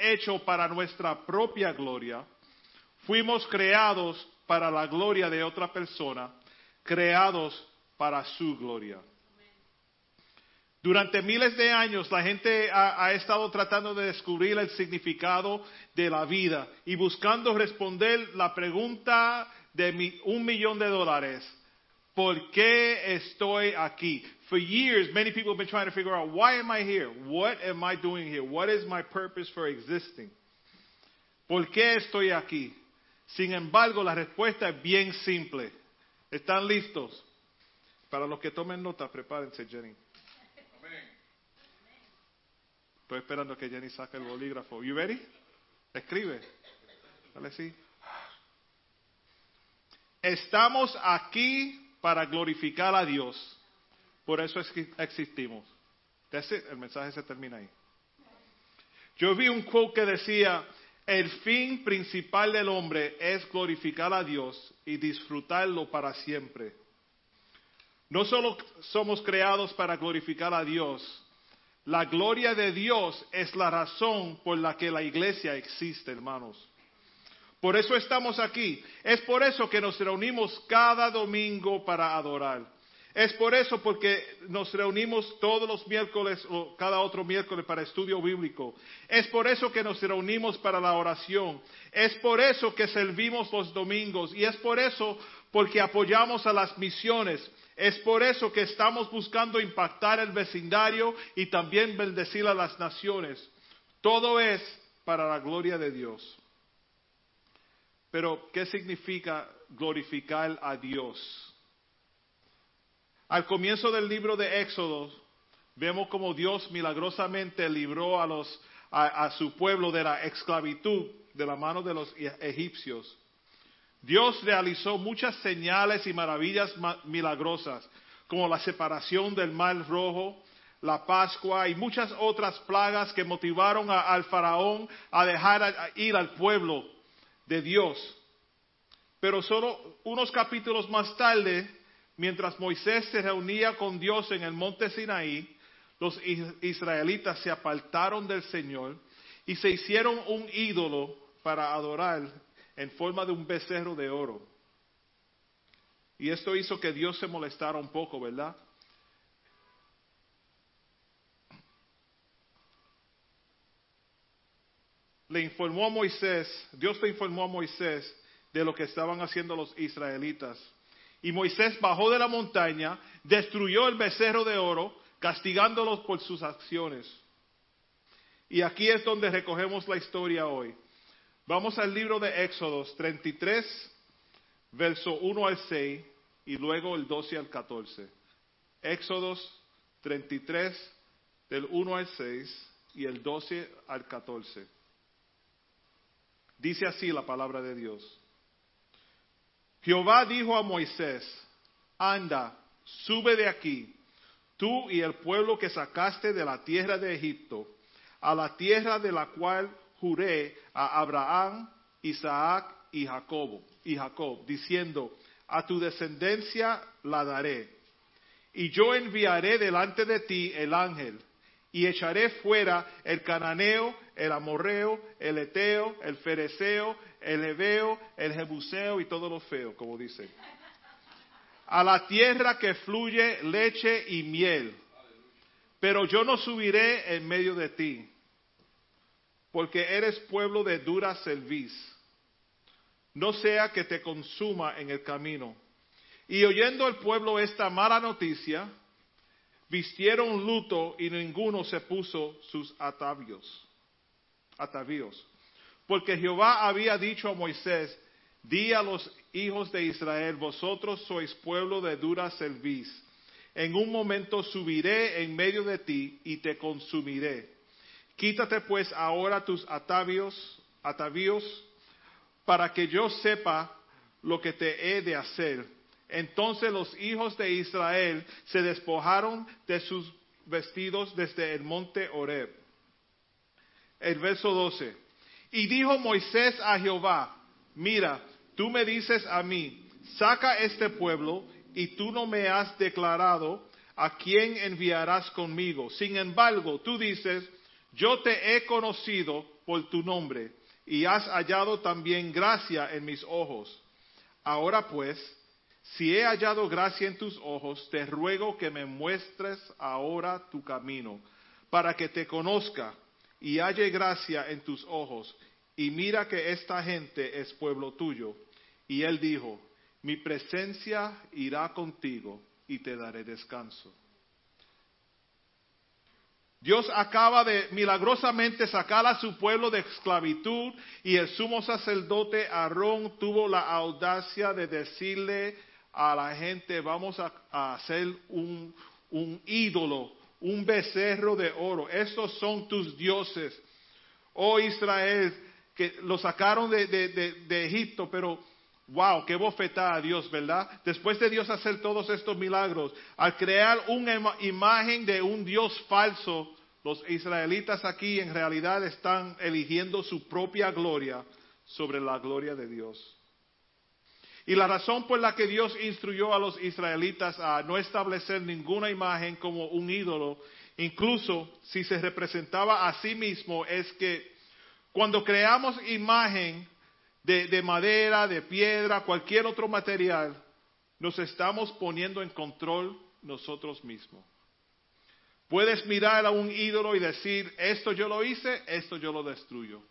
hechos para nuestra propia gloria, fuimos creados para la gloria de otra persona, creados para su gloria. Durante miles de años la gente ha, ha, estado tratando de descubrir el significado de la vida y buscando responder la pregunta de mi, un millón de dólares. ¿Por qué estoy aquí? For years, many people have been trying to figure out why am I here? What am I doing here? What is my purpose for existing? ¿Por qué estoy aquí? Sin embargo, la respuesta es bien simple. ¿Están listos? Para los que tomen nota, prepárense, Jenny. Estoy esperando que Jenny saque el bolígrafo. You ready? Escribe. Dale sí. Estamos aquí para glorificar a Dios. Por eso existimos. El mensaje se termina ahí. Yo vi un quote que decía, el fin principal del hombre es glorificar a Dios y disfrutarlo para siempre. No solo somos creados para glorificar a Dios, la gloria de Dios es la razón por la que la iglesia existe, hermanos. Por eso estamos aquí. Es por eso que nos reunimos cada domingo para adorar. Es por eso porque nos reunimos todos los miércoles o cada otro miércoles para estudio bíblico. Es por eso que nos reunimos para la oración. Es por eso que servimos los domingos. Y es por eso porque apoyamos a las misiones. Es por eso que estamos buscando impactar el vecindario y también bendecir a las naciones. Todo es para la gloria de Dios. Pero, ¿qué significa glorificar a Dios? Al comienzo del libro de Éxodo, vemos como Dios milagrosamente libró a, los, a, su pueblo de la esclavitud de la mano de los egipcios. Dios realizó muchas señales y maravillas milagrosas, como la separación del mar rojo, la Pascua y muchas otras plagas que motivaron a, al faraón a dejar ir al pueblo de Dios. Pero solo unos capítulos más tarde, mientras Moisés se reunía con Dios en el monte Sinaí, los israelitas se apartaron del Señor y se hicieron un ídolo para adorar en forma de un becerro de oro. Y esto hizo que Dios se molestara un poco, ¿verdad? Le informó a Moisés, Dios le informó a Moisés de lo que estaban haciendo los israelitas. Y Moisés bajó de la montaña, destruyó el becerro de oro, castigándolos por sus acciones. Y aquí es donde recogemos la historia hoy. Vamos al libro de Éxodos 33, verso 1 al 6 y luego el 12 al 14. Éxodos 33, del 1 al 6 y el 12 al 14. Dice así la palabra de Dios. Jehová dijo a Moisés, anda, sube de aquí, tú y el pueblo que sacaste de la tierra de Egipto, a la tierra de la cual juré a Abraham, Isaac y Jacob, y Jacob, diciendo, a tu descendencia la daré. Y yo enviaré delante de ti el ángel, y echaré fuera el cananeo, el amorreo, el eteo, el fereceo, el heveo, el jebuseo y todo lo feo, como dice. A la tierra que fluye leche y miel. Pero yo no subiré en medio de ti porque eres pueblo de dura cerviz. No sea que te consuma en el camino. Y oyendo el pueblo esta mala noticia, vistieron luto y ninguno se puso sus atavios. Atavíos. Porque Jehová había dicho a Moisés, di a los hijos de Israel, vosotros sois pueblo de dura cerviz. En un momento subiré en medio de ti y te consumiré Quítate pues ahora tus atavios, atavíos, para que yo sepa lo que te he de hacer. Entonces los hijos de Israel se despojaron de sus vestidos desde el monte Horeb. El verso 12. Y dijo Moisés a Jehová, mira, tú me dices a mí, saca este pueblo y tú no me has declarado a quién enviarás conmigo. Sin embargo, tú dices, yo te he conocido por tu nombre, y has hallado también gracia en mis ojos. Ahora pues, si he hallado gracia en tus ojos, te ruego que me muestres ahora tu camino, para que te conozca y halle gracia en tus ojos. Y mira que esta gente es pueblo tuyo. Y él dijo, mi presencia irá contigo y te daré descanso. Dios acaba de milagrosamente sacar a su pueblo de esclavitud y el sumo sacerdote Aarón tuvo la audacia de decirle a la gente, vamos a, hacer un, ídolo, un becerro de oro. Estos son tus dioses. Oh Israel, que lo sacaron de, de Egipto, pero Wow, qué bofetada a Dios, ¿verdad? Después de Dios hacer todos estos milagros, al crear una imagen de un Dios falso, los israelitas aquí en realidad están eligiendo su propia gloria sobre la gloria de Dios. Y la razón por la que Dios instruyó a los israelitas a no establecer ninguna imagen como un ídolo, incluso si se representaba a sí mismo, es que cuando creamos imagen, de, madera, de piedra, cualquier otro material, nos estamos poniendo en control nosotros mismos. Puedes mirar a un ídolo y decir, esto yo lo hice, esto yo lo destruyo.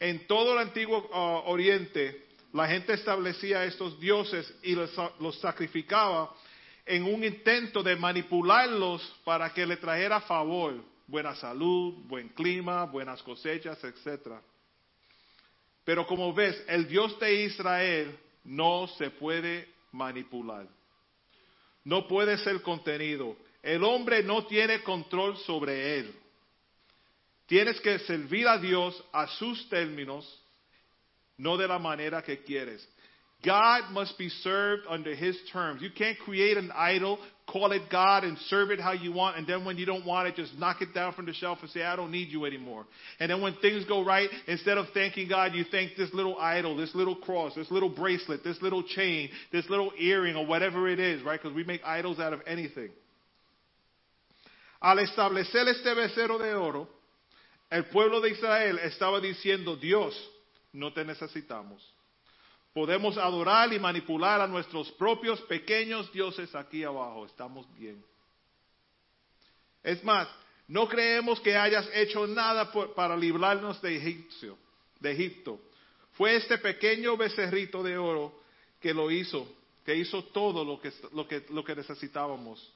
En todo el antiguo uh, Oriente, la gente establecía estos dioses y los, los, sacrificaba en un intento de manipularlos para que le trajera favor, buena salud, buen clima, buenas cosechas, etcétera. Pero como ves, el Dios de Israel no se puede manipular. No puede ser contenido. El hombre no tiene control sobre él. Tienes que servir a Dios a sus términos, no de la manera que quieres. God must be served under His terms. You can't create an idol, call it God, and serve it how you want, and then when you don't want it, just knock it down from the shelf and say, I don't need you anymore. And then when things go right, instead of thanking God, you thank this little idol, this little cross, this little bracelet, this little chain, this little earring, or whatever it is, right? Because we make idols out of anything. Al establecer este becerro de oro, el pueblo de Israel estaba diciendo, Dios, no te necesitamos. Podemos adorar y manipular a nuestros propios pequeños dioses aquí abajo. Estamos bien. Es más, no creemos que hayas hecho nada para librarnos de, Egipcio, de Egipto. Fue este pequeño becerrito de oro que lo hizo, que hizo todo lo que, lo que, lo que necesitábamos.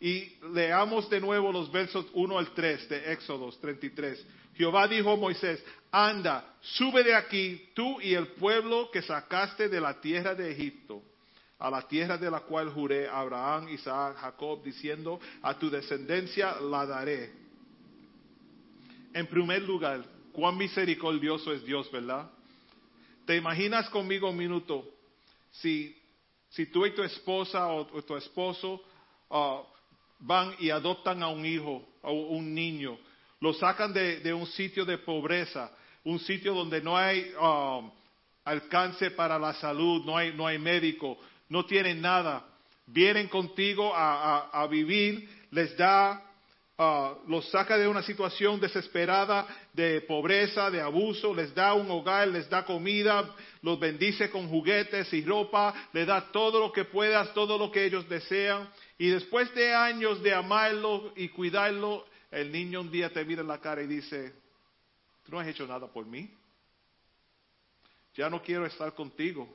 Y leamos de nuevo los versos 1 al 3 de Éxodo 33. Jehová dijo a Moisés, anda, sube de aquí tú y el pueblo que sacaste de la tierra de Egipto, a la tierra de la cual juré a Abraham, Isaac, Jacob, diciendo, a tu descendencia la daré. En primer lugar, cuán misericordioso es Dios, ¿verdad? ¿Te imaginas conmigo un minuto si, si tú y tu esposa o, tu esposo uh, van y adoptan a un hijo, a un niño, lo sacan de, un sitio de pobreza, un sitio donde no hay um, alcance para la salud, no hay médico, no tienen nada, vienen contigo a, vivir, les da, uh, los saca de una situación desesperada de pobreza, de abuso, les da un hogar, les da comida, los bendice con juguetes y ropa, les da todo lo que puedas, todo lo que ellos desean y después de años de amarlo y cuidarlo, el niño un día te mira en la cara y dice, tú no has hecho nada por mí. Ya no quiero estar contigo.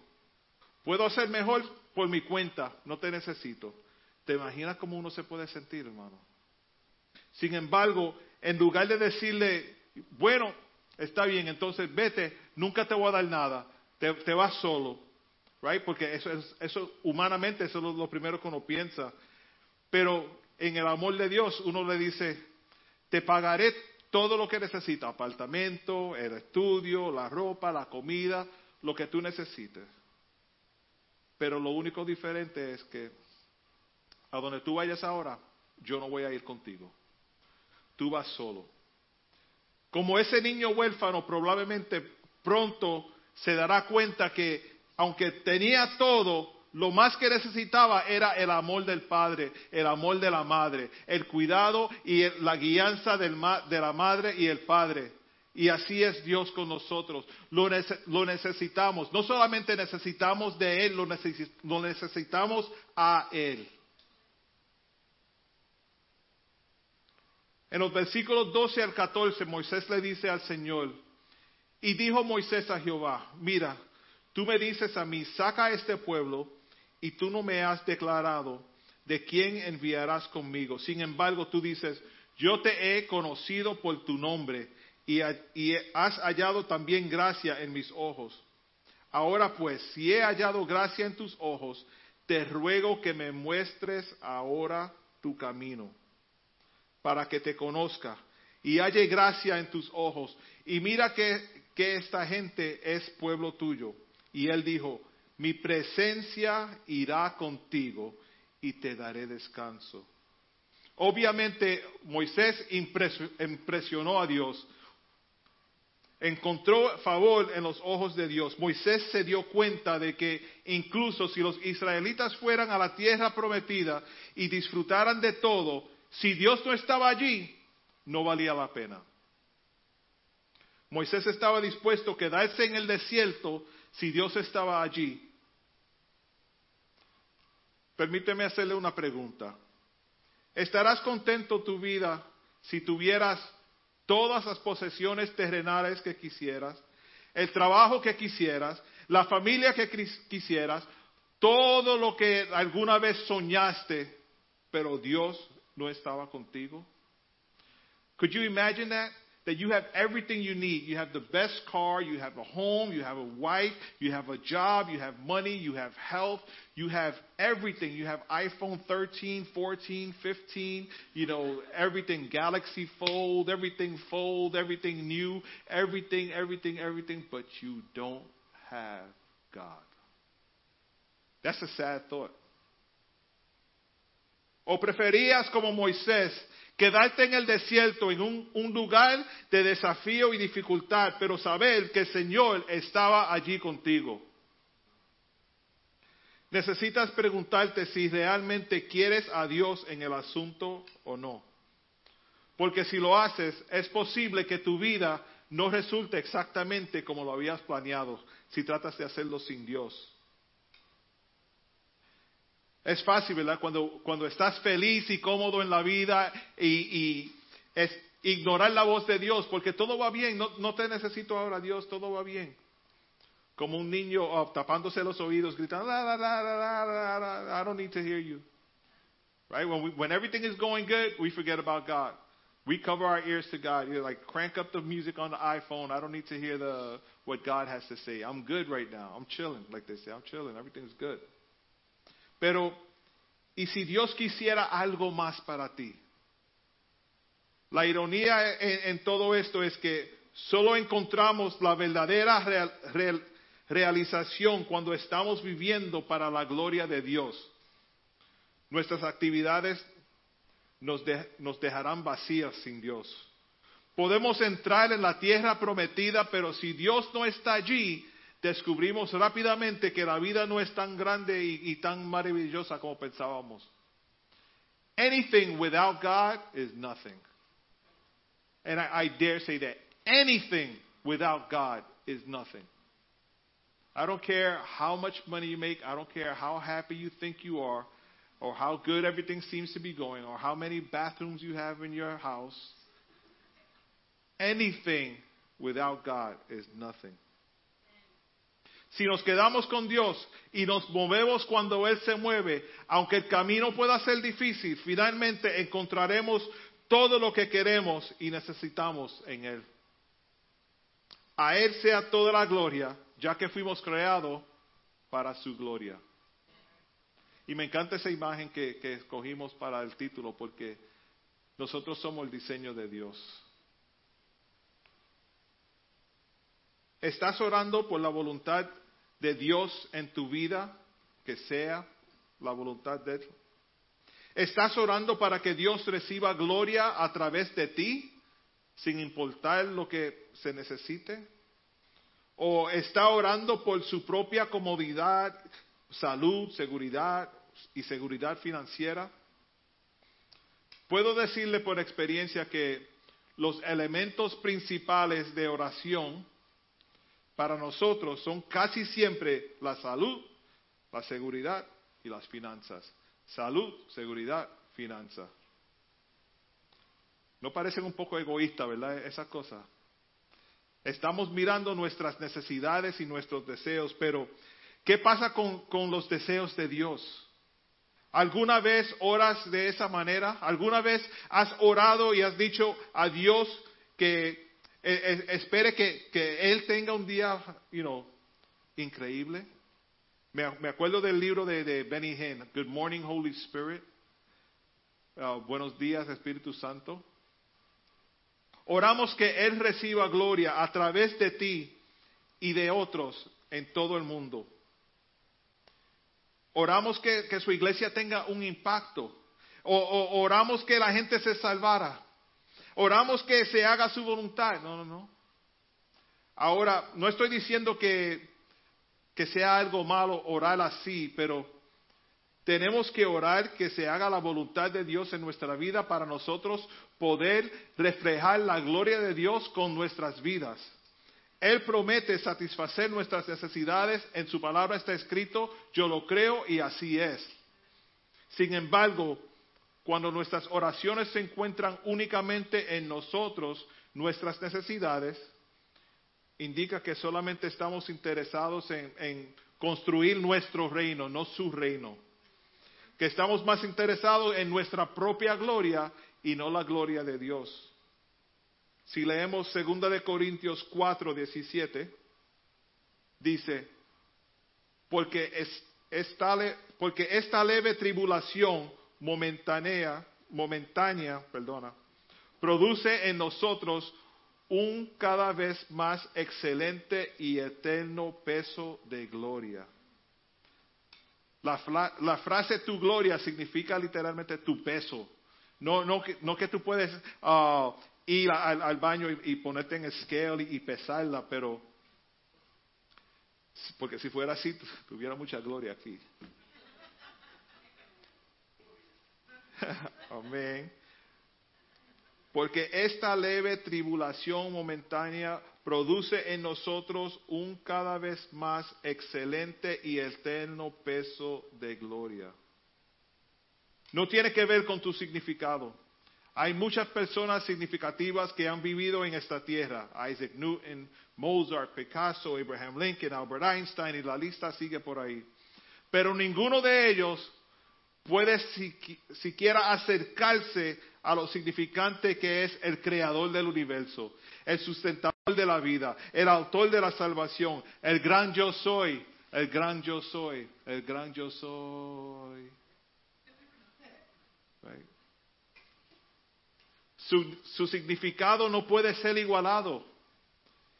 Puedo hacer mejor por mi cuenta, no te necesito. ¿Te imaginas cómo uno se puede sentir, hermano? Sin embargo, en lugar de decirle, bueno, está bien, entonces vete, nunca te voy a dar nada, te, vas solo, right? Porque eso, es, eso humanamente, eso es lo primero que uno piensa. Pero en el amor de Dios uno le dice, te pagaré todo lo que necesitas, apartamento, el estudio, la ropa, la comida, lo que tú necesites. Pero lo único diferente es que a donde tú vayas ahora, yo no voy a ir contigo. Tú vas solo. Como ese niño huérfano probablemente pronto se dará cuenta que aunque tenía todo, lo más que necesitaba era el amor del padre, el amor de la madre, el cuidado y la guianza del de la madre y el padre. Y así es Dios con nosotros. Lo, necesitamos. No solamente necesitamos de Él, lo, lo necesitamos a Él. En los versículos 12 al 14, Moisés le dice al Señor, y dijo Moisés a Jehová, mira, tú me dices a mí, saca a este pueblo y tú no me has declarado de quién enviarás conmigo. Sin embargo, tú dices, yo te he conocido por tu nombre y, has hallado también gracia en mis ojos. Ahora pues, si he hallado gracia en tus ojos, te ruego que me muestres ahora tu camino, para que te conozca y halle gracia en tus ojos. Y mira que, que esta gente es pueblo tuyo. Y él dijo, mi presencia irá contigo y te daré descanso. Obviamente Moisés impresionó a Dios, encontró favor en los ojos de Dios. Moisés se dio cuenta de que incluso si los israelitas fueran a la tierra prometida y disfrutaran de todo, si Dios no estaba allí, no valía la pena. Moisés estaba dispuesto a quedarse en el desierto si Dios estaba allí. Permíteme hacerle una pregunta. ¿Estarás contento tu vida si tuvieras todas las posesiones terrenales que quisieras, el trabajo que quisieras, la familia que quisieras, todo lo que alguna vez soñaste, pero Dios no estaba contigo? Could you imagine that? that you have everything you need. You have the best car, you have a home, you have a wife, you have a job, you have money, you have health, you have everything. You have iPhone 13, 14, 15, you know, everything Galaxy Fold, everything Fold, everything new, everything, everything, everything, but you don't have God. That's a sad thought. O preferías como Moisés Quedarte en el desierto, en un, lugar de desafío y dificultad, pero saber que el Señor estaba allí contigo. Necesitas preguntarte si realmente quieres a Dios en el asunto o no. Porque si lo haces, es posible que tu vida no resulte exactamente como lo habías planeado si tratas de hacerlo sin Dios. Es fácil, ¿verdad? Cuando, cuando estás feliz y cómodo en la vida y, es ignorar la voz de Dios, porque todo va bien, no, no, te necesito ahora, Dios, todo va bien. Como un niño oh, tapándose los oídos, gritando, la, la, la, I don't need to hear you. Right? When, we, when everything is going good, we forget about God. We cover our ears to God. You're like, crank up the music on the iPhone. I don't need to hear the what God has to say. I'm good right now. I'm chilling, like they say. I'm chilling. Everything's good. Pero, ¿y si Dios quisiera algo más para ti? La ironía en, todo esto es que solo encontramos la verdadera realización cuando estamos viviendo para la gloria de Dios. Nuestras actividades nos, nos dejarán vacías sin Dios. Podemos entrar en la tierra prometida, pero si Dios no está allí, descubrimos rápidamente que la vida no es tan grande y, y tan maravillosa como pensábamos. Anything without God is nothing. And I, I dare say that anything without God is nothing. I don't care how much money you make. I don't care how happy you think you are, or how good everything seems to be going, or how many bathrooms you have in your house. Anything without God is nothing. Si nos quedamos con Dios y nos movemos cuando Él se mueve, aunque el camino pueda ser difícil, finalmente encontraremos todo lo que queremos y necesitamos en Él. A Él sea toda la gloria, ya que fuimos creados para su gloria. Y me encanta esa imagen que, que escogimos para el título, porque nosotros somos el diseño de Dios. ¿Estás orando por la voluntad de Dios en tu vida, que sea la voluntad de Él? ¿Estás orando para que Dios reciba gloria a través de ti, sin importar lo que se necesite? ¿O está orando por su propia comodidad, salud, seguridad y seguridad financiera. Puedo decirle por experiencia que los elementos principales de oración para nosotros son casi siempre la salud, la seguridad y las finanzas. Salud, seguridad, finanzas. ¿No parecen un poco egoístas, verdad? Esas cosas. Estamos mirando nuestras necesidades y nuestros deseos, pero ¿qué pasa con, con los deseos de Dios? ¿Alguna vez oras de esa manera? ¿Alguna vez has orado y has dicho a Dios que eh, eh, espere que, Él tenga un día, you know, increíble? Me, acuerdo del libro de, de, Benny Hinn, Good Morning Holy Spirit. Uh, buenos días Espíritu Santo. Oramos que Él reciba gloria a través de ti y de otros en todo el mundo. Oramos que, su iglesia tenga un impacto. O, oramos que la gente se salvara. Oramos que se haga su voluntad. No, no, no. Ahora, no estoy diciendo que, que sea algo malo orar así, pero tenemos que orar que se haga la voluntad de Dios en nuestra vida para nosotros poder reflejar la gloria de Dios con nuestras vidas. Él promete satisfacer nuestras necesidades, en su palabra está escrito, yo lo creo y así es. Sin embargo, cuando nuestras oraciones se encuentran únicamente en nosotros, nuestras necesidades, indica que solamente estamos interesados en, construir nuestro reino, no su reino. Que estamos más interesados en nuestra propia gloria y no la gloria de Dios. Si leemos 2 de Corintios 4, 17, dice, porque, es, esta, porque esta leve tribulación momentánea, momentánea, perdona, produce en nosotros un cada vez más excelente y eterno peso de gloria. La, la, frase tu gloria significa literalmente tu peso. No, no, no que tú puedes uh, ir al, al baño y, y, ponerte en scale y, y, pesarla, pero porque si fuera así tuviera mucha gloria aquí. Amén. Porque esta leve tribulación momentánea produce en nosotros un cada vez más excelente y eterno peso de gloria. No tiene que ver con tu significado. Hay muchas personas significativas que han vivido en esta tierra. Isaac Newton, Mozart, Picasso, Abraham Lincoln, Albert Einstein y la lista sigue por ahí. Pero ninguno de ellos puede siquiera acercarse a lo significante que es el creador del universo, el sustentador de la vida, el autor de la salvación, el gran yo soy, el gran yo soy, el gran yo soy. Su significado no puede ser igualado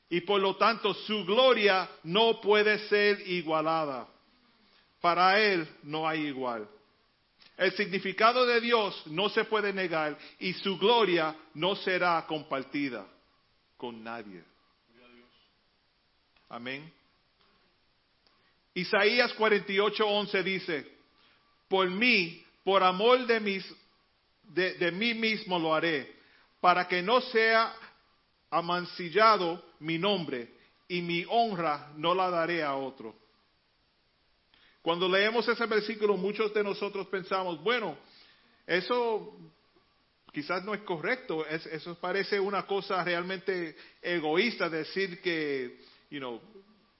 y por lo tanto su gloria no puede ser igualada. Para Él no hay igual. El significado de Dios no se puede negar y su gloria no será compartida con nadie. Amén. Isaías 48:11 dice, por mí, por amor de mis de, de mí mismo lo haré, para que no sea amancillado mi nombre y mi honra no la daré a otro. Cuando leemos ese versículo, muchos de nosotros pensamos, bueno, eso quizás no es correcto, es, eso parece una cosa realmente egoísta, decir que, you know,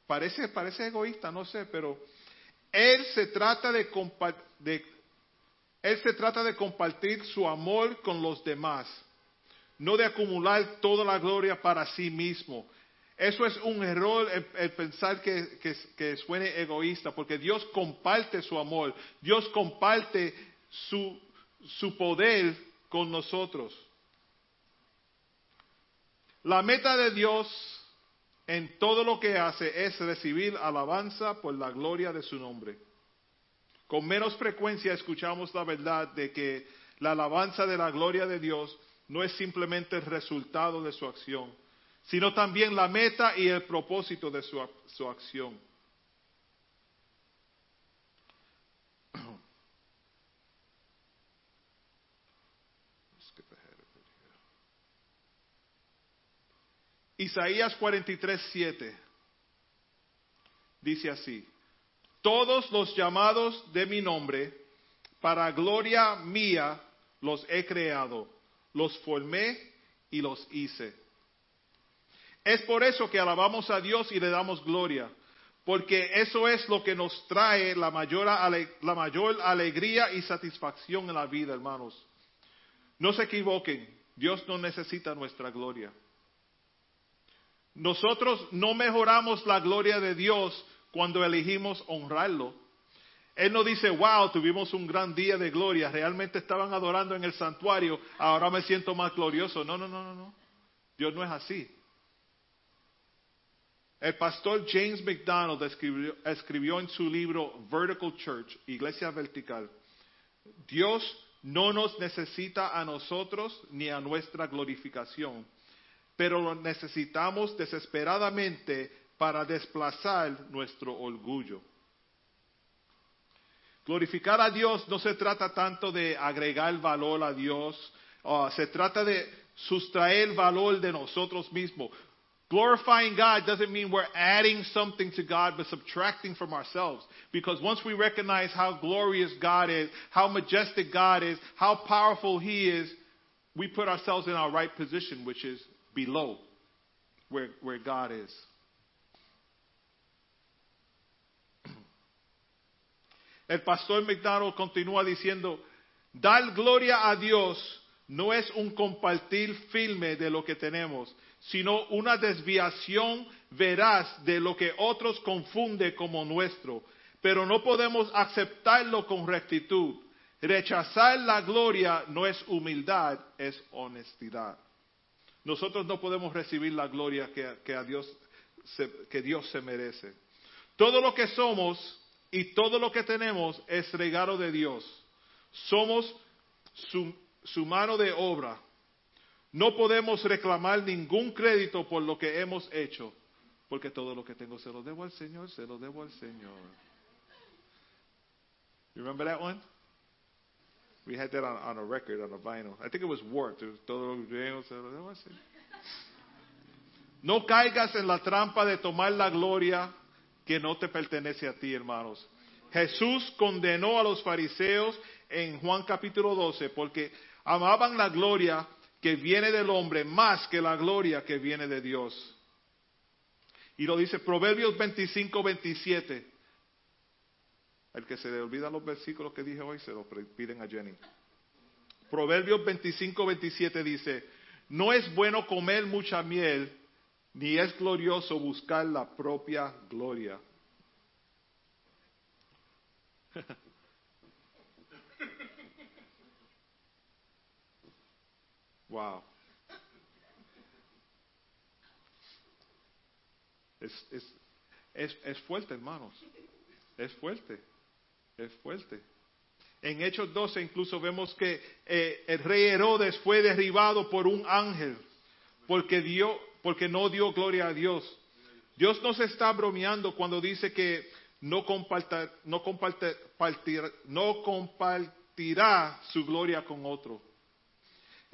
parece, parece egoísta, no sé, pero él se trata de, de él se trata de compartir su amor con los demás, no de acumular toda la gloria para sí mismo. Eso es un error el, pensar que, que, suene egoísta, porque Dios comparte su amor, Dios comparte su, su poder con nosotros. La meta de Dios en todo lo que hace es recibir alabanza por la gloria de su nombre. Con menos frecuencia escuchamos la verdad de que la alabanza de la gloria de Dios no es simplemente el resultado de su acción, sino también la meta y el propósito de su, su acción. Isaías 43, 7 dice así, todos los llamados de mi nombre, para gloria mía los he creado, los formé y los hice. Es por eso que alabamos a Dios y le damos gloria, porque eso es lo que nos trae la mayor, la mayor alegría y satisfacción en la vida, hermanos. No se equivoquen, Dios no necesita nuestra gloria. Nosotros no mejoramos la gloria de Dios cuando elegimos honrarlo. Él no dice, wow, tuvimos un gran día de gloria, realmente estaban adorando en el santuario, ahora me siento más glorioso. No, no, no, no, no. Dios no es así. El pastor James McDonald escribió, en su libro Vertical Church, Iglesia Vertical, Dios no nos necesita a nosotros ni a nuestra glorificación, pero lo necesitamos desesperadamente para desplazar nuestro orgullo. Glorificar a Dios no se trata tanto de agregar valor a Dios, uh, se trata de sustraer valor de nosotros mismos. Glorifying God doesn't mean we're adding something to God, but subtracting from ourselves. Because once we recognize how glorious God is, how majestic God is, how powerful He is, we put ourselves in our right position, which is below where, where God is. El pastor McDonald continúa diciendo, dar gloria a Dios no es un compartir firme de lo que tenemos, sino una desviación veraz de lo que otros confunde como nuestro. Pero no podemos aceptarlo con rectitud. Rechazar la gloria no es humildad, es honestidad. Nosotros no podemos recibir la gloria que, a Dios que Dios se merece. Todo lo que somos y todo lo que tenemos es regalo de Dios. Somos su, su mano de obra. No podemos reclamar ningún crédito por lo que hemos hecho, porque todo lo que tengo se lo debo al Señor, se lo debo al Señor. You remember that one? We had that on, on a record, on a vinyl. I think it was warped. Todo lo que tengo se lo debo al Señor. No caigas en la trampa de tomar la gloria que no te pertenece a ti, hermanos. Jesús condenó a los fariseos en Juan capítulo 12 porque amaban la gloria que viene del hombre más que la gloria que viene de Dios. Y lo dice Proverbios 25, 27. El que se le olvida los versículos que dije hoy, se lo piden a Jenny. Proverbios 25, 27 dice, no es bueno comer mucha miel, ni es glorioso buscar la propia gloria. wow. Es, es, es, es, fuerte, hermanos. Es fuerte. Es fuerte. En Hechos 12 incluso vemos que eh, el rey Herodes fue derribado por un ángel porque dio porque no dio gloria a Dios. Dios no se está bromeando cuando dice que no, no, no compartirá su gloria con otro.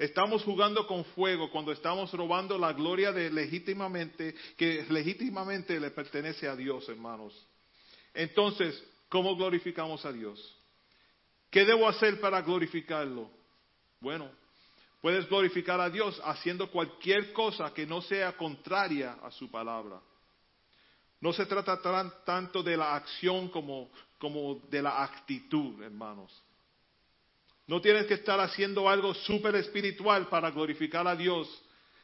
Estamos jugando con fuego cuando estamos robando la gloria de legítimamente, que legítimamente le pertenece a Dios, hermanos. Entonces, ¿cómo glorificamos a Dios? ¿Qué debo hacer para glorificarlo? Bueno, Puedes glorificar a Dios haciendo cualquier cosa que no sea contraria a su palabra. No se trata tanto de la acción como, como de la actitud, hermanos. No tienes que estar haciendo algo súper espiritual para glorificar a Dios,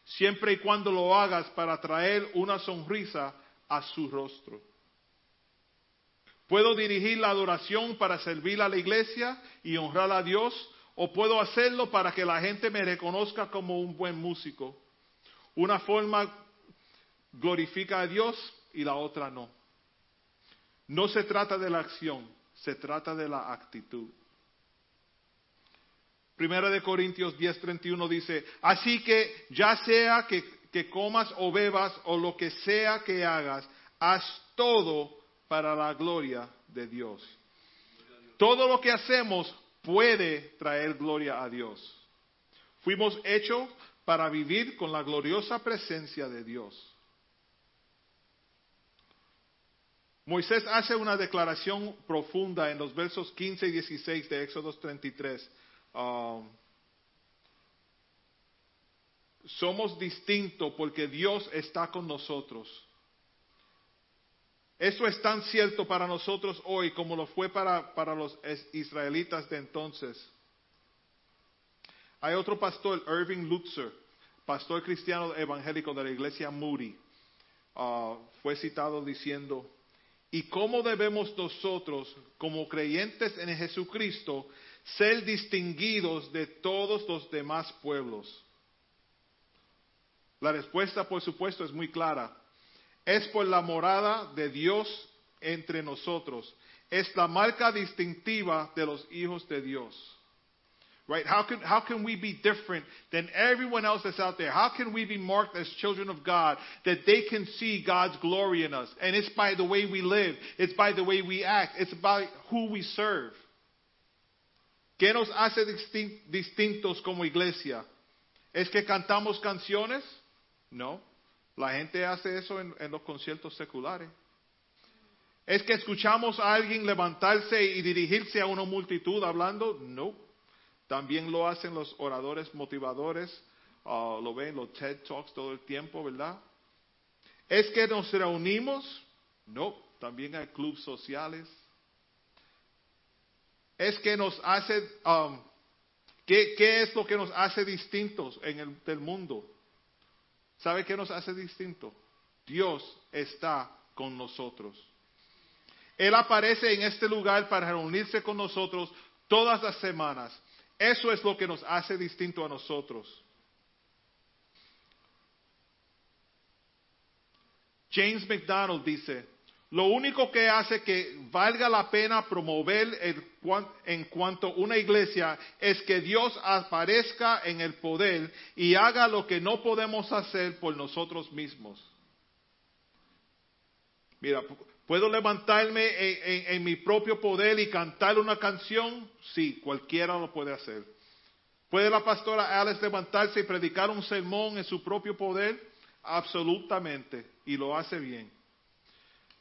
siempre y cuando lo hagas para traer una sonrisa a su rostro. Puedo dirigir la adoración para servir a la iglesia y honrar a Dios, o puedo hacerlo para que la gente me reconozca como un buen músico. Una forma glorifica a Dios y la otra no. No se trata de la acción, se trata de la actitud. Primera de Corintios 10:31 dice, así que ya sea que, comas o bebas o lo que sea que hagas, haz todo para la gloria de Dios. Todo lo que hacemos puede traer gloria a Dios. Fuimos hechos para vivir con la gloriosa presencia de Dios. Moisés hace una declaración profunda en los versos 15 y 16 de Éxodo 33. Um, somos distintos porque Dios está con nosotros. Eso es tan cierto para nosotros hoy como lo fue para, para los israelitas de entonces. Hay otro pastor, Irving Lutzer, pastor cristiano evangélico de la iglesia Moody, uh, fue citado diciendo, ¿y cómo debemos nosotros, como creyentes en Jesucristo, ser distinguidos de todos los demás pueblos? La respuesta, por supuesto, es muy clara. Es por la morada de Dios entre nosotros. Es la marca distintiva de los hijos de Dios. Right? How can, how can we be different than everyone else that's out there? How can we be marked as children of God that they can see God's glory in us? And it's by the way we live. It's by the way we act. It's by who we serve. ¿Qué nos hace distintos como iglesia? ¿Es que cantamos canciones? No. La gente hace eso en, los conciertos seculares. ¿Es que escuchamos a alguien levantarse y dirigirse a una multitud hablando? No. También lo hacen los oradores motivadores, ah, lo ven los TED Talks todo el tiempo, ¿verdad? ¿Es que nos reunimos? No, también hay clubes sociales. ¿Es que nos hace, um, ¿qué, es lo que nos hace distintos en el del mundo? ¿Sabe qué nos hace distintos? Dios está con nosotros. Él aparece en este lugar para reunirse con nosotros todas las semanas. Eso es lo que nos hace distinto a nosotros. James McDonald dice, lo único que hace que valga la pena promover en cuanto una iglesia es que Dios aparezca en el poder y haga lo que no podemos hacer por nosotros mismos. Mira, ¿Puedo levantarme en, mi propio poder y cantar una canción? Sí, cualquiera lo puede hacer. ¿Puede la pastora Alice levantarse y predicar un sermón en su propio poder? Absolutamente, y lo hace bien.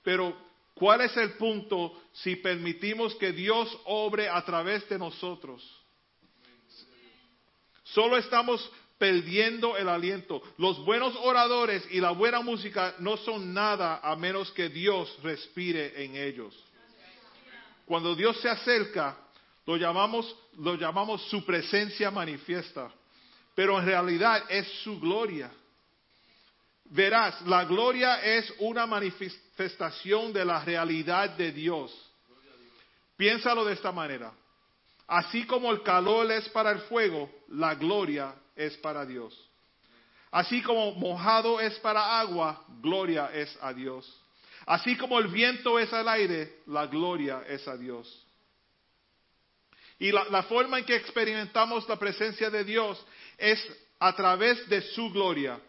Pero, ¿cuál es el punto si permitimos que Dios obre a través de nosotros? Solo estamos perdiendo el aliento. Los buenos oradores y la buena música no son nada a menos que Dios respire en ellos. Cuando Dios se acerca, lo llamamos, llamamos su presencia manifiesta, pero en realidad es su gloria. Verás, la gloria es una manifestación de la realidad de Dios. Piénsalo de esta manera. Así como el calor es para el fuego, la gloria es para Dios. Así como mojado es para agua, gloria es a Dios. Así como el viento es al aire, la gloria es a Dios. Y la, forma en que experimentamos la presencia de Dios es a través de su gloria.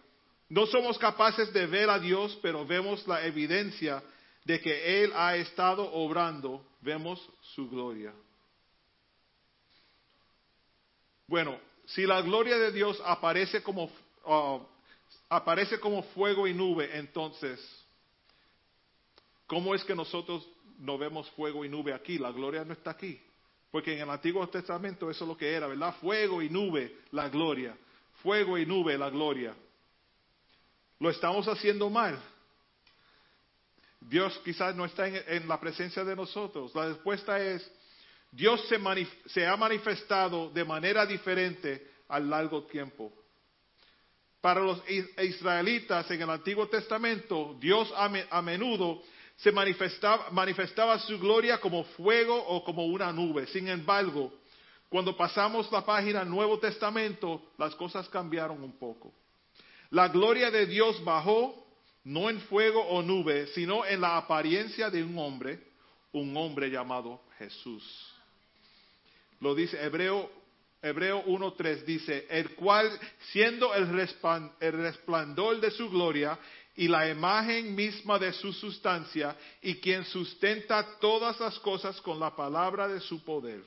No somos capaces de ver a Dios, pero vemos la evidencia de que Él ha estado obrando, vemos su gloria. Bueno, si la gloria de Dios aparece como, uh, aparece como fuego y nube, entonces, ¿cómo es que nosotros no vemos fuego y nube aquí? La gloria no está aquí. Porque en el Antiguo Testamento eso es lo que era, ¿verdad? Fuego y nube, la gloria. Fuego y nube, la gloria. Lo estamos haciendo mal. Dios quizás no está en la presencia de nosotros. La respuesta es, Dios se, ha manifestado de manera diferente al largo tiempo. Para los israelitas en el Antiguo Testamento, Dios a, menudo se manifestaba, manifestaba su gloria como fuego o como una nube. Sin embargo, cuando pasamos la página Nuevo Testamento, las cosas cambiaron un poco. La gloria de Dios bajó no en fuego o nube, sino en la apariencia de un hombre, un hombre llamado Jesús. Lo dice Hebreo, Hebreo 1.3, dice, el cual siendo el resplandor de su gloria y la imagen misma de su sustancia y quien sustenta todas las cosas con la palabra de su poder.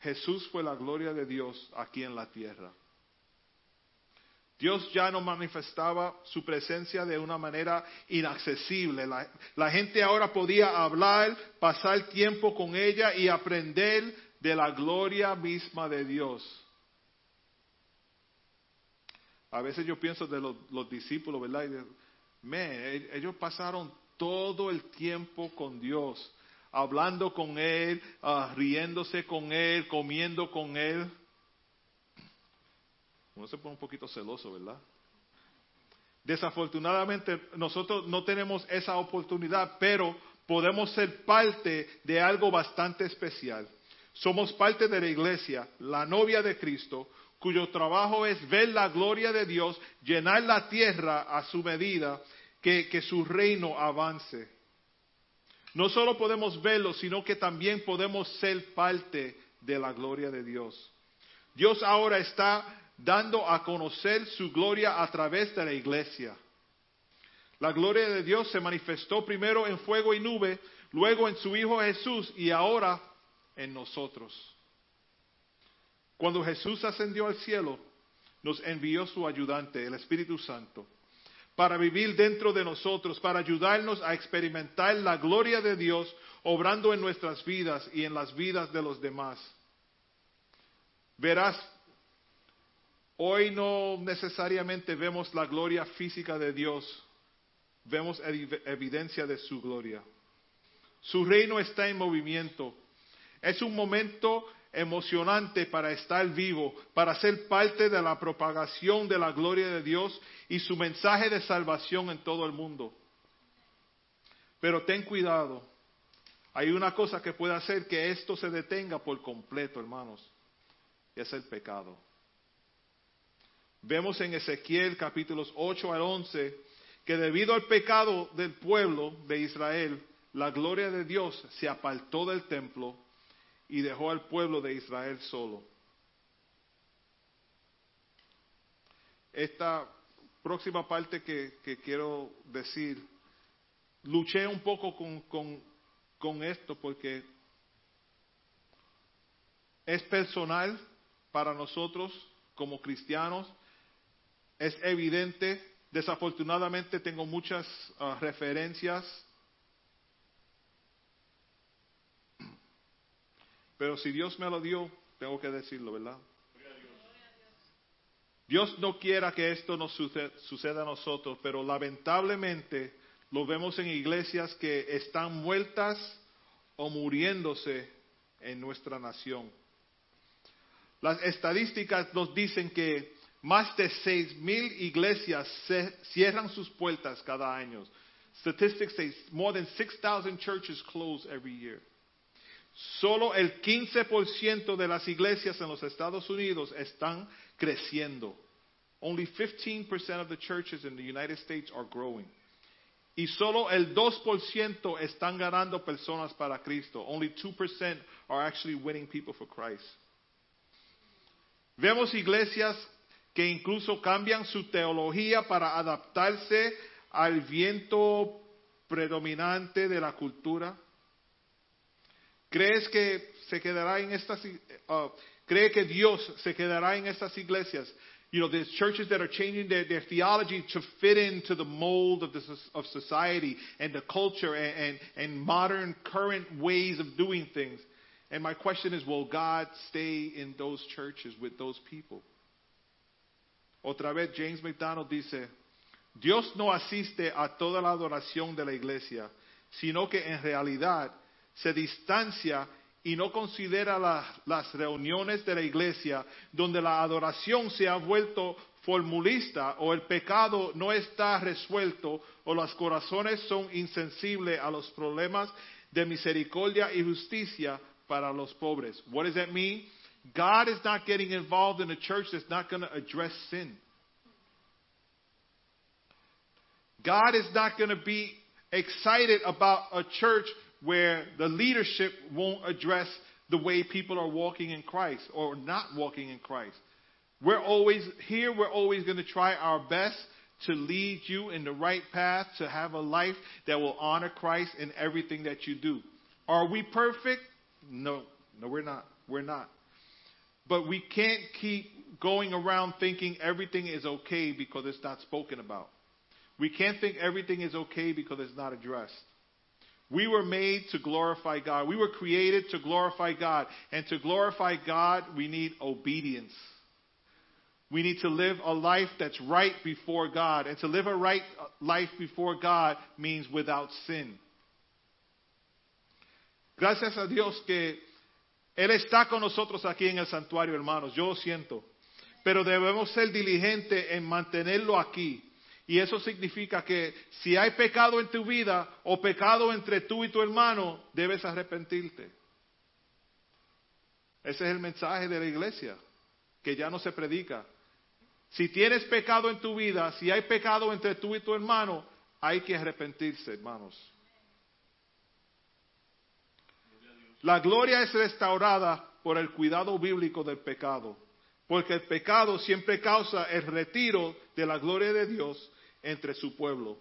Jesús fue la gloria de Dios aquí en la tierra. Dios ya no manifestaba su presencia de una manera inaccesible. La, gente ahora podía hablar, pasar tiempo con ella y aprender de la gloria misma de Dios. A veces yo pienso de los, los discípulos, ¿verdad? Y de, ellos pasaron todo el tiempo con Dios, hablando con Él, uh, riéndose con Él, comiendo con Él. Uno se pone un poquito celoso, ¿verdad? Desafortunadamente nosotros no tenemos esa oportunidad, pero podemos ser parte de algo bastante especial. Somos parte de la iglesia, la novia de Cristo, cuyo trabajo es ver la gloria de Dios, llenar la tierra a su medida, que, que su reino avance. No solo podemos verlo, sino que también podemos ser parte de la gloria de Dios. Dios ahora está dando a conocer su gloria a través de la iglesia. La gloria de Dios se manifestó primero en fuego y nube, luego en su Hijo Jesús y ahora en nosotros. Cuando Jesús ascendió al cielo, nos envió su ayudante, el Espíritu Santo, para vivir dentro de nosotros, para ayudarnos a experimentar la gloria de Dios obrando en nuestras vidas y en las vidas de los demás. Verás, Hoy no necesariamente vemos la gloria física de Dios, vemos evidencia de su gloria. Su reino está en movimiento. Es un momento emocionante para estar vivo, para ser parte de la propagación de la gloria de Dios y su mensaje de salvación en todo el mundo. Pero ten cuidado, hay una cosa que puede hacer que esto se detenga por completo, hermanos, es el pecado. Vemos en Ezequiel capítulos 8 al 11 que debido al pecado del pueblo de Israel, la gloria de Dios se apartó del templo y dejó al pueblo de Israel solo. Esta próxima parte que, quiero decir, luché un poco con, con, con esto porque es personal para nosotros como cristianos es evidente. Desafortunadamente tengo muchas uh, referencias, pero si Dios me lo dio, tengo que decirlo, ¿verdad? Dios no quiera que esto nos suceda a nosotros, pero lamentablemente lo vemos en iglesias que están muertas o muriéndose en nuestra nación. Las estadísticas nos dicen que más de seis mil iglesias cierran sus puertas cada año. Statistics say more than 6,000 churches close every year. Solo el 15% de las iglesias en los Estados Unidos están creciendo. Only 15% of the churches in the United States are growing. Y solo el 2% están ganando personas para Cristo. Only 2% are actually winning people for Christ. Vemos iglesias que incluso cambian su teología para adaptarse al viento predominante de la cultura? ¿Crees que se quedará en estas uh, cree que Dios se quedará en estas iglesias? You know, there's churches that are changing their, their theology to fit into the mold of, the, of society and the culture and, and, and modern current ways of doing things. And my question is, will God stay in those churches with those people? Otra vez James McDonald dice, Dios no asiste a toda la adoración de la iglesia, sino que en realidad se distancia y no considera las reuniones de la iglesia donde la adoración se ha vuelto formulista o el pecado no está resuelto o los corazones son insensibles a los problemas de misericordia y justicia para los pobres. What does that mean? God is not getting involved in a church that's not going to address sin. God is not going to be excited about a church where the leadership won't address the way people are walking in Christ or not walking in Christ. We're always here, we're always going to try our best to lead you in the right path, to have a life that will honor Christ in everything that you do. Are we perfect? No, no, we're not. We're not. But we can't keep going around thinking everything is okay because it's not spoken about. We can't think everything is okay because it's not addressed. We were made to glorify God. We were created to glorify God. And to glorify God, we need obedience. We need to live a life that's right before God. And to live a right life before God means without sin. Gracias a Dios que Él está con nosotros aquí en el santuario, hermanos. Yo lo siento. Pero debemos ser diligentes en mantenerlo aquí. Y eso significa que si hay pecado en tu vida o pecado entre tú y tu hermano, debes arrepentirte. Ese es el mensaje de la iglesia, que ya no se predica. Si tienes pecado en tu vida, si hay pecado entre tú y tu hermano, hay que arrepentirse, hermanos. La gloria es restaurada por el cuidado bíblico del pecado, porque el pecado siempre causa el retiro de la gloria de Dios entre su pueblo.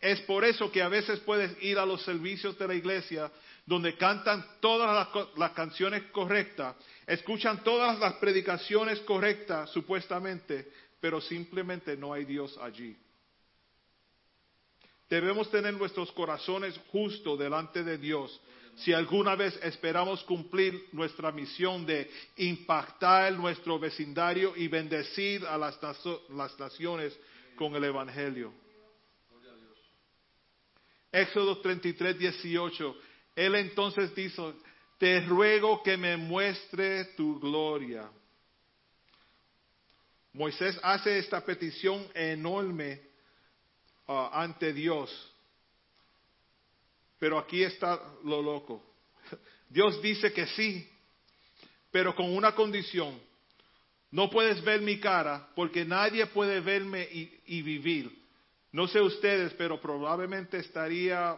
Es por eso que a veces puedes ir a los servicios de la iglesia donde cantan todas las, canciones correctas, escuchan todas las predicaciones correctas supuestamente, pero simplemente no hay Dios allí. Debemos tener nuestros corazones justos delante de Dios si alguna vez esperamos cumplir nuestra misión de impactar nuestro vecindario y bendecir a las, naciones con el Evangelio. Éxodo 33, 18. Él entonces dijo, te ruego que me muestre tu gloria. Moisés hace esta petición enorme uh, ante Dios. Pero aquí está lo loco. Dios dice que sí, pero con una condición. No puedes ver mi cara porque nadie puede verme y, vivir. No sé ustedes, pero probablemente estaría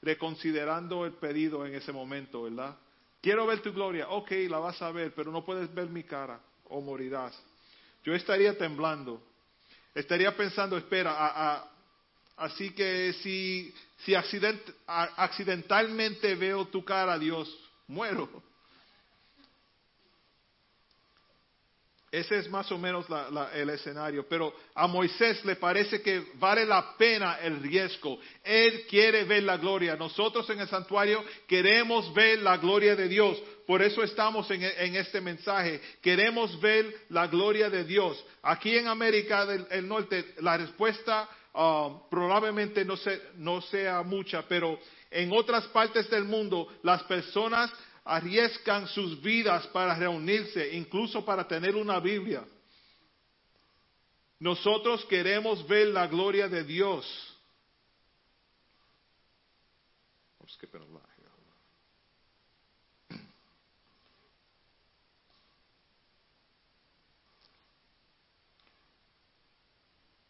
reconsiderando el pedido en ese momento, ¿verdad? Quiero ver tu gloria. Ok, la vas a ver, pero no puedes ver mi cara o morirás. Yo estaría temblando. Estaría pensando, espera, así que si, si accidentalmente veo tu cara, Dios, muero. Ese es más o menos el escenario. Pero a Moisés le parece que vale la pena el riesgo. Él quiere ver la gloria. Nosotros en el santuario queremos ver la gloria de Dios. Por eso estamos en, este mensaje. Queremos ver la gloria de Dios. Aquí en América del Norte la respuesta um, probablemente no, no sea mucha, pero en otras partes del mundo las personas arriesgan sus vidas para reunirse, incluso para tener una Biblia. Nosotros queremos ver la gloria de Dios.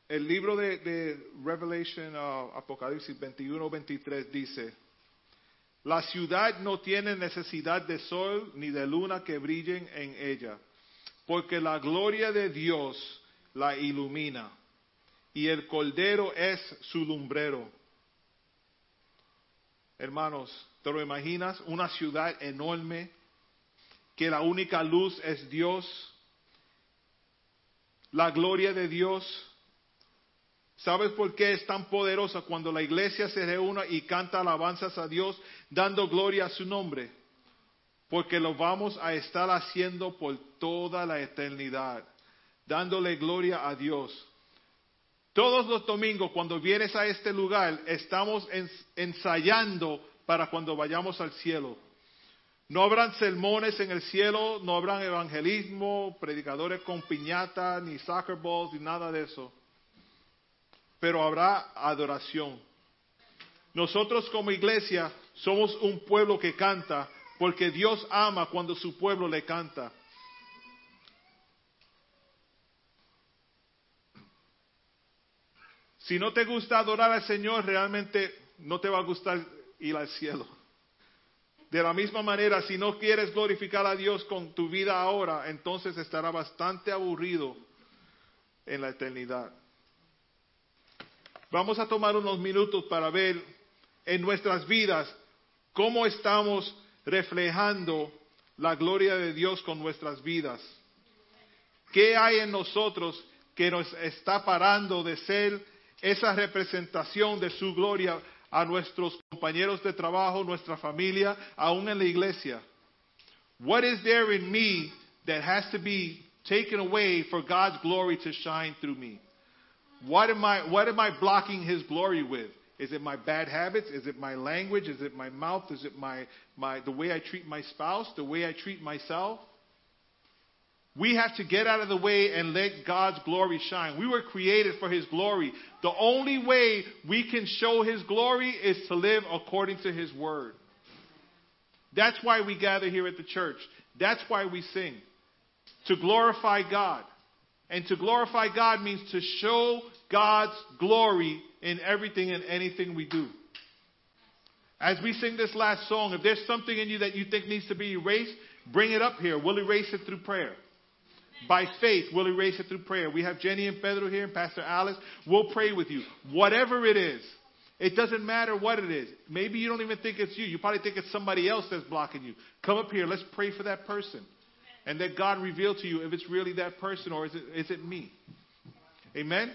El libro de, de Revelation, uh, Apocalipsis 21-23 dice, la ciudad no tiene necesidad de sol ni de luna que brillen en ella, porque la gloria de Dios la ilumina y el cordero es su lumbrero. Hermanos, ¿te lo imaginas? Una ciudad enorme que la única luz es Dios, la gloria de Dios ¿Sabes por qué es tan poderosa cuando la iglesia se reúne y canta alabanzas a Dios, dando gloria a su nombre? Porque lo vamos a estar haciendo por toda la eternidad, dándole gloria a Dios. Todos los domingos, cuando vienes a este lugar, estamos ensayando para cuando vayamos al cielo. No habrán sermones en el cielo, no habrán evangelismo, predicadores con piñata, ni soccer balls, ni nada de eso pero habrá adoración. Nosotros como iglesia somos un pueblo que canta porque Dios ama cuando su pueblo le canta. Si no te gusta adorar al Señor, realmente no te va a gustar ir al cielo. De la misma manera, si no quieres glorificar a Dios con tu vida ahora, entonces estará bastante aburrido en la eternidad. Vamos a tomar unos minutos para ver en nuestras vidas cómo estamos reflejando la gloria de Dios con nuestras vidas. ¿Qué hay en nosotros que nos está parando de ser esa representación de su gloria a nuestros compañeros de trabajo, nuestra familia, aún en la iglesia? What is there in me that has to be taken away for God's glory to shine through me? What am I, what am I blocking His glory with? Is it my bad habits? Is it my language? Is it my mouth? Is it my, my, the way I treat my spouse? The way I treat myself? We have to get out of the way and let God's glory shine. We were created for His glory. The only way we can show His glory is to live according to His word. That's why we gather here at the church. That's why we sing. To glorify God. And to glorify God means to show God's glory in everything and anything we do. As we sing this last song, if there's something in you that you think needs to be erased, bring it up here. We'll erase it through prayer. By faith, we'll erase it through prayer. We have Jenny and Pedro here and Pastor Alice. We'll pray with you. Whatever it is, it doesn't matter what it is. Maybe you don't even think it's you. You probably think it's somebody else that's blocking you. Come up here. Let's pray for that person. And let God reveal to you if it's really that person or is it, is it me. Amen?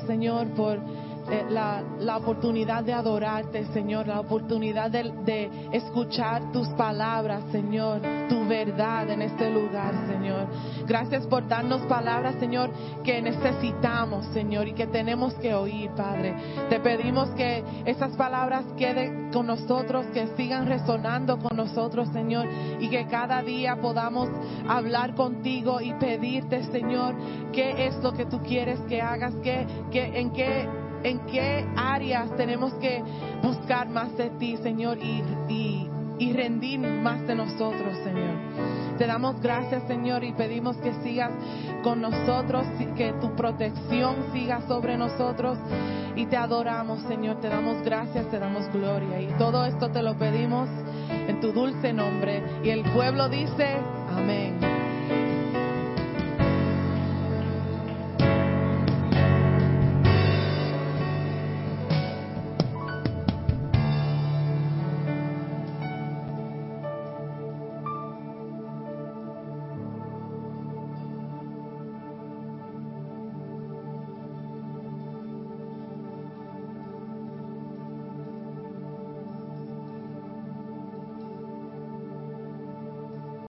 Señor, por eh, la, oportunidad de adorarte, Señor, la oportunidad de, de, escuchar tus palabras, Señor, tu verdad en este lugar, Señor. Gracias por darnos palabras, Señor, que necesitamos, Señor, y que tenemos que oír, Padre. Te pedimos que esas palabras queden con nosotros, que sigan resonando con nosotros, Señor, y que cada día podamos hablar contigo y pedirte, Señor, qué es lo que tú quieres que hagas, qué, qué, en qué en qué áreas tenemos que buscar más de ti, Señor, y, y, rendir más de nosotros, Señor. Te damos gracias, Señor, y pedimos que sigas con nosotros, que tu protección siga sobre nosotros. Y te adoramos, Señor, te damos gracias, te damos gloria. Y todo esto te lo pedimos en tu dulce nombre. Y el pueblo dice, amén.